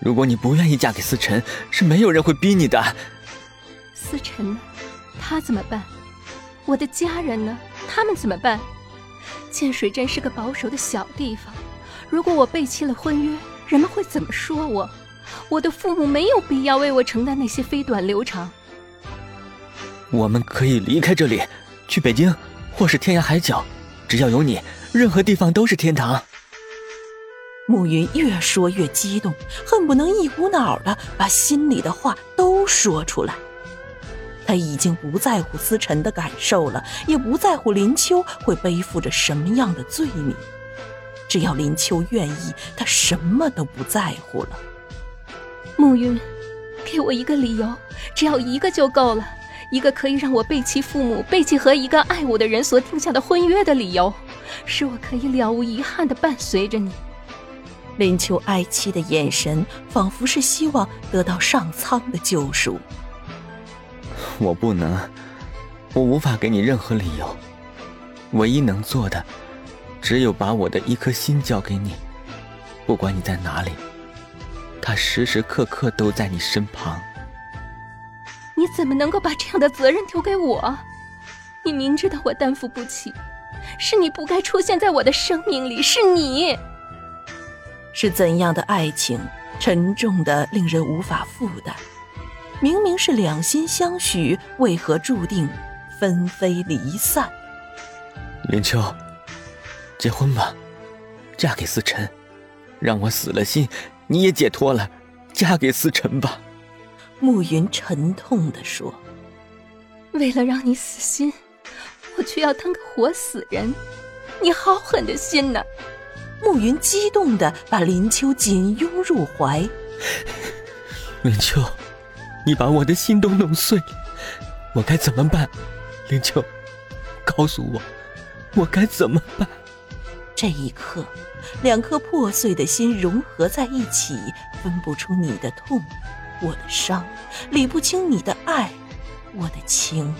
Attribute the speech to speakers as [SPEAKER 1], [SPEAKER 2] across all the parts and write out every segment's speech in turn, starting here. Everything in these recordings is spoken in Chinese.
[SPEAKER 1] 如果你不愿意嫁给思辰，是没有人会逼你的。
[SPEAKER 2] 思辰呢？他怎么办？我的家人呢？他们怎么办？建水镇是个保守的小地方，如果我背弃了婚约，人们会怎么说我？我的父母没有必要为我承担那些飞短流长。
[SPEAKER 1] 我们可以离开这里，去北京，或是天涯海角，只要有你，任何地方都是天堂。
[SPEAKER 3] 暮云越说越激动，恨不能一股脑的把心里的话都说出来。他已经不在乎思辰的感受了，也不在乎林秋会背负着什么样的罪名。只要林秋愿意，他什么都不在乎了。
[SPEAKER 2] 暮云，给我一个理由，只要一个就够了，一个可以让我背弃父母、背弃和一个爱我的人所定下的婚约的理由，使我可以了无遗憾的伴随着你。
[SPEAKER 3] 林秋哀戚的眼神，仿佛是希望得到上苍的救赎。
[SPEAKER 1] 我不能，我无法给你任何理由。唯一能做的，只有把我的一颗心交给你。不管你在哪里，他时时刻刻都在你身旁。
[SPEAKER 2] 你怎么能够把这样的责任丢给我？你明知道我担负不起，是你不该出现在我的生命里，是你。
[SPEAKER 3] 是怎样的爱情，沉重的令人无法负担？明明是两心相许，为何注定分飞离散？
[SPEAKER 1] 林秋，结婚吧，嫁给思辰，让我死了心，你也解脱了。嫁给思辰吧。
[SPEAKER 3] 暮云沉痛地说：“
[SPEAKER 2] 为了让你死心，我却要当个活死人，你好狠的心呐！”
[SPEAKER 3] 暮云激动的把林秋紧拥入怀。
[SPEAKER 1] 林秋，你把我的心都弄碎了，我该怎么办？林秋，告诉我，我该怎么办？
[SPEAKER 3] 这一刻，两颗破碎的心融合在一起，分不出你的痛，我的伤，理不清你的爱，我的情。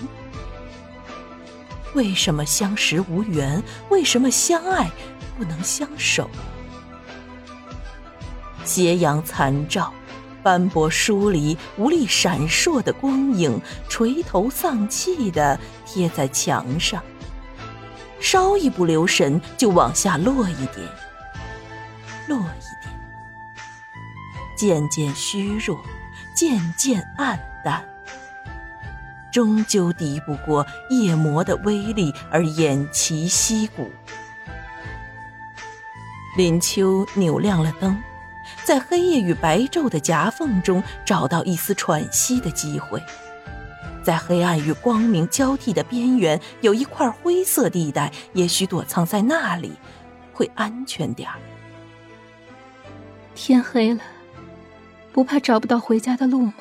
[SPEAKER 3] 为什么相识无缘？为什么相爱？不能相守。斜阳残照，斑驳疏离、无力闪烁的光影，垂头丧气的贴在墙上。稍一不留神，就往下落一点，落一点，渐渐虚弱，渐渐暗淡，终究敌不过夜魔的威力，而偃旗息鼓。林秋扭亮了灯，在黑夜与白昼的夹缝中找到一丝喘息的机会。在黑暗与光明交替的边缘，有一块灰色地带，也许躲藏在那里，会安全点儿。
[SPEAKER 2] 天黑了，不怕找不到回家的路吗？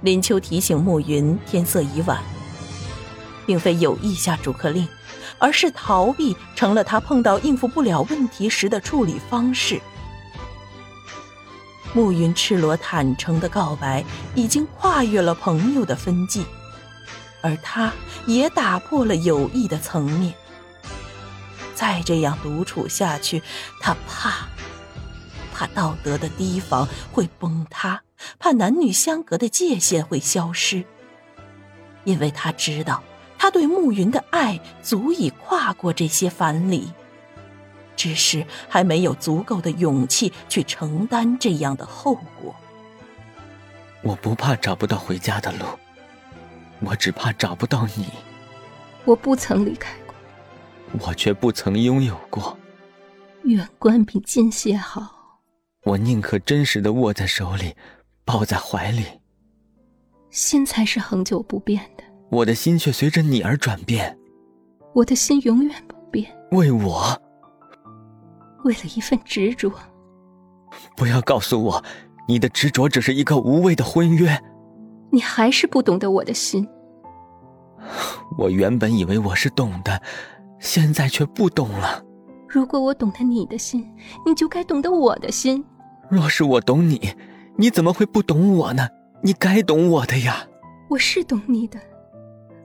[SPEAKER 3] 林秋提醒暮云，天色已晚，并非有意下逐客令。而是逃避成了他碰到应付不了问题时的处理方式。暮云赤裸坦诚的告白，已经跨越了朋友的分际，而他也打破了友谊的层面。再这样独处下去，他怕，怕道德的堤防会崩塌，怕男女相隔的界限会消失，因为他知道。他对暮云的爱足以跨过这些藩篱，只是还没有足够的勇气去承担这样的后果。
[SPEAKER 1] 我不怕找不到回家的路，我只怕找不到你。
[SPEAKER 2] 我不曾离开过，
[SPEAKER 1] 我却不曾拥有过。
[SPEAKER 2] 远观比近些好。
[SPEAKER 1] 我宁可真实的握在手里，抱在怀里。
[SPEAKER 2] 心才是恒久不变的。
[SPEAKER 1] 我的心却随着你而转变，
[SPEAKER 2] 我的心永远不变。
[SPEAKER 1] 为我，
[SPEAKER 2] 为了一份执着。
[SPEAKER 1] 不要告诉我，你的执着只是一个无谓的婚约。
[SPEAKER 2] 你还是不懂得我的心。
[SPEAKER 1] 我原本以为我是懂的，现在却不懂了。
[SPEAKER 2] 如果我懂得你的心，你就该懂得我的心。
[SPEAKER 1] 若是我懂你，你怎么会不懂我呢？你该懂我的呀。
[SPEAKER 2] 我是懂你的。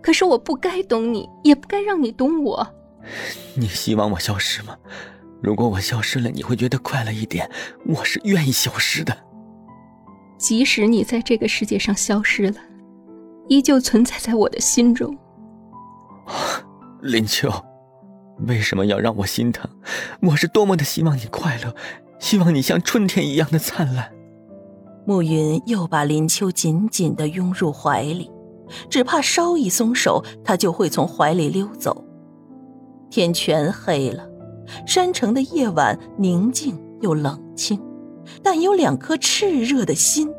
[SPEAKER 2] 可是我不该懂你，也不该让你懂我。
[SPEAKER 1] 你希望我消失吗？如果我消失了，你会觉得快乐一点。我是愿意消失的。
[SPEAKER 2] 即使你在这个世界上消失了，依旧存在在我的心中。
[SPEAKER 1] 林秋，为什么要让我心疼？我是多么的希望你快乐，希望你像春天一样的灿烂。
[SPEAKER 3] 暮云又把林秋紧紧的拥入怀里，只怕稍一松手，他就会从怀里溜走。天全黑了，山城的夜晚宁静又冷清，但有两颗炽热的心，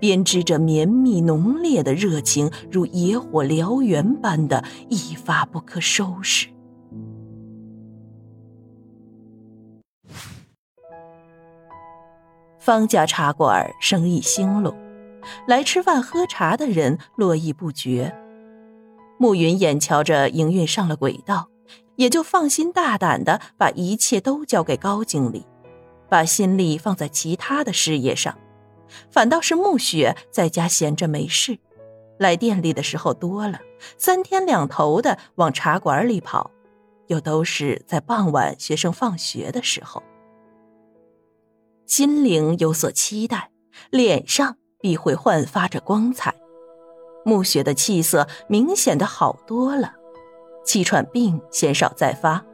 [SPEAKER 3] 编织着绵密浓烈的热情，如野火燎原般的一发不可收拾。方家茶馆生意兴隆，来吃饭喝茶的人络绎不绝。暮云眼瞧着营运上了轨道，也就放心大胆的把一切都交给高经理，把心力放在其他的事业上。反倒是暮雪在家闲着没事，来店里的时候多了，三天两头的往茶馆里跑，又都是在傍晚学生放学的时候。心灵有所期待，脸上必会焕发着光彩。暮雪的气色明显的好多了，气喘病鲜少再发。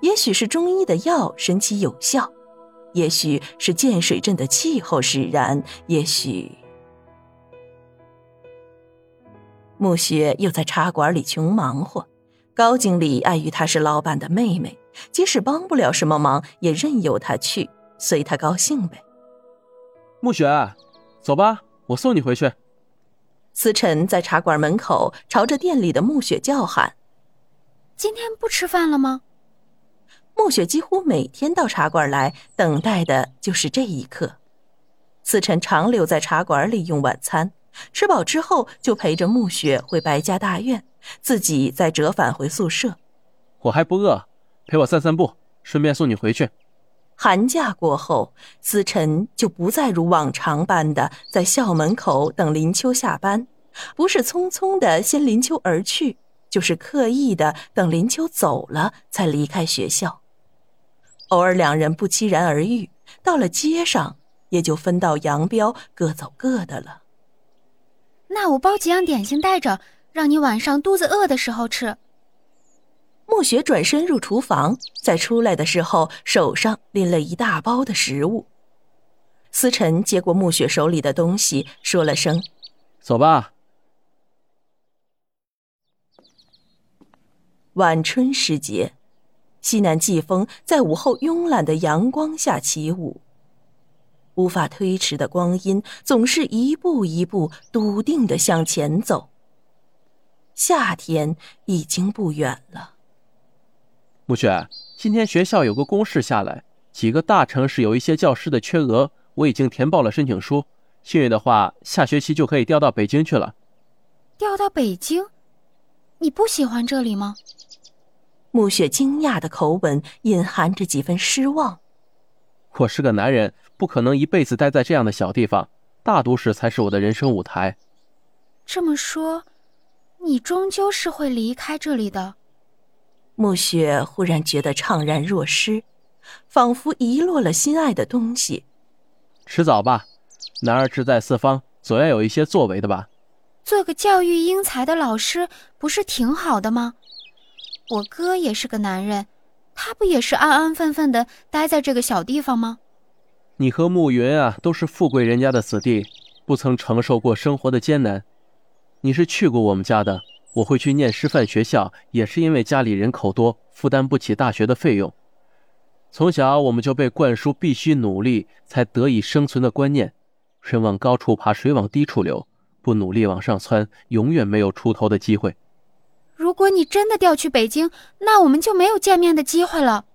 [SPEAKER 3] 也许是中医的药神奇有效，也许是建水镇的气候使然，也许……暮雪又在茶馆里穷忙活。高经理碍于她是老板的妹妹，即使帮不了什么忙，也任由她去。随她高兴呗。
[SPEAKER 4] 暮雪，走吧，我送你回去。
[SPEAKER 3] 思辰在茶馆门口朝着店里的暮雪叫喊：“
[SPEAKER 5] 今天不吃饭了吗？”
[SPEAKER 3] 暮雪几乎每天到茶馆来，等待的就是这一刻。思辰常留在茶馆里用晚餐，吃饱之后就陪着暮雪回白家大院，自己再折返回宿舍。
[SPEAKER 4] 我还不饿，陪我散散步，顺便送你回去。
[SPEAKER 3] 寒假过后，思辰就不再如往常般的在校门口等林秋下班，不是匆匆的先林秋而去，就是刻意的等林秋走了才离开学校。偶尔两人不期然而遇，到了街上也就分道扬镳，各走各的了。
[SPEAKER 5] 那我包几样点心带着，让你晚上肚子饿的时候吃。
[SPEAKER 3] 暮雪转身入厨房，在出来的时候，手上拎了一大包的食物。思辰接过暮雪手里的东西，说了声：“
[SPEAKER 4] 走吧。”
[SPEAKER 3] 晚春时节，西南季风在午后慵懒的阳光下起舞。无法推迟的光阴，总是一步一步笃定的向前走。夏天已经不远了。
[SPEAKER 4] 暮雪，今天学校有个公示下来，几个大城市有一些教师的缺额，我已经填报了申请书。幸运的话，下学期就可以调到北京去了。
[SPEAKER 5] 调到北京？你不喜欢这里吗？
[SPEAKER 3] 暮雪惊讶的口吻隐含着几分失望。
[SPEAKER 4] 我是个男人，不可能一辈子待在这样的小地方，大都市才是我的人生舞台。
[SPEAKER 5] 这么说，你终究是会离开这里的。
[SPEAKER 3] 暮雪忽然觉得怅然若失，仿佛遗落了心爱的东西。
[SPEAKER 4] 迟早吧，男儿志在四方，总要有一些作为的吧。
[SPEAKER 5] 做个教育英才的老师不是挺好的吗？我哥也是个男人，他不也是安安分分的待在这个小地方吗？
[SPEAKER 4] 你和暮云啊，都是富贵人家的子弟，不曾承受过生活的艰难。你是去过我们家的。我会去念师范学校，也是因为家里人口多，负担不起大学的费用。从小我们就被灌输必须努力才得以生存的观念，人往高处爬，水往低处流，不努力往上窜，永远没有出头的机会。
[SPEAKER 5] 如果你真的调去北京，那我们就没有见面的机会了。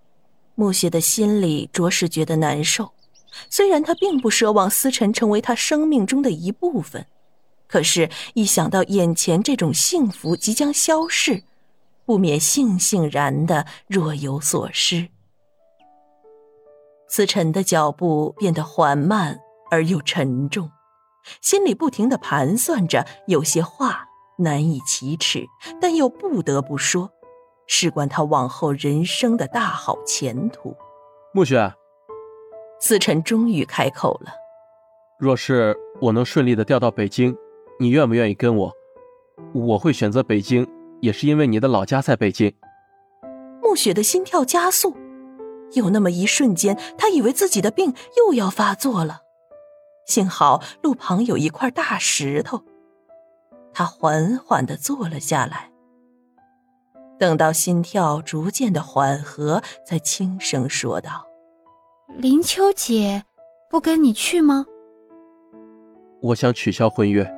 [SPEAKER 3] 暮雪的心里着实觉得难受，虽然他并不奢望思辰成为他生命中的一部分。可是，一想到眼前这种幸福即将消逝，不免悻悻然的若有所失。思辰的脚步变得缓慢而又沉重，心里不停的盘算着，有些话难以启齿，但又不得不说，事关他往后人生的大好前途。
[SPEAKER 4] 暮雪，
[SPEAKER 3] 思辰终于开口了。
[SPEAKER 4] 若是我能顺利的调到北京，你愿不愿意跟我？我会选择北京，也是因为你的老家在北京。
[SPEAKER 3] 暮雪的心跳加速，有那么一瞬间，她以为自己的病又要发作了。幸好路旁有一块大石头，他缓缓的坐了下来。等到心跳逐渐的缓和，才轻声说道：“
[SPEAKER 5] 林秋姐，不跟你去吗？”
[SPEAKER 4] 我想取消婚约。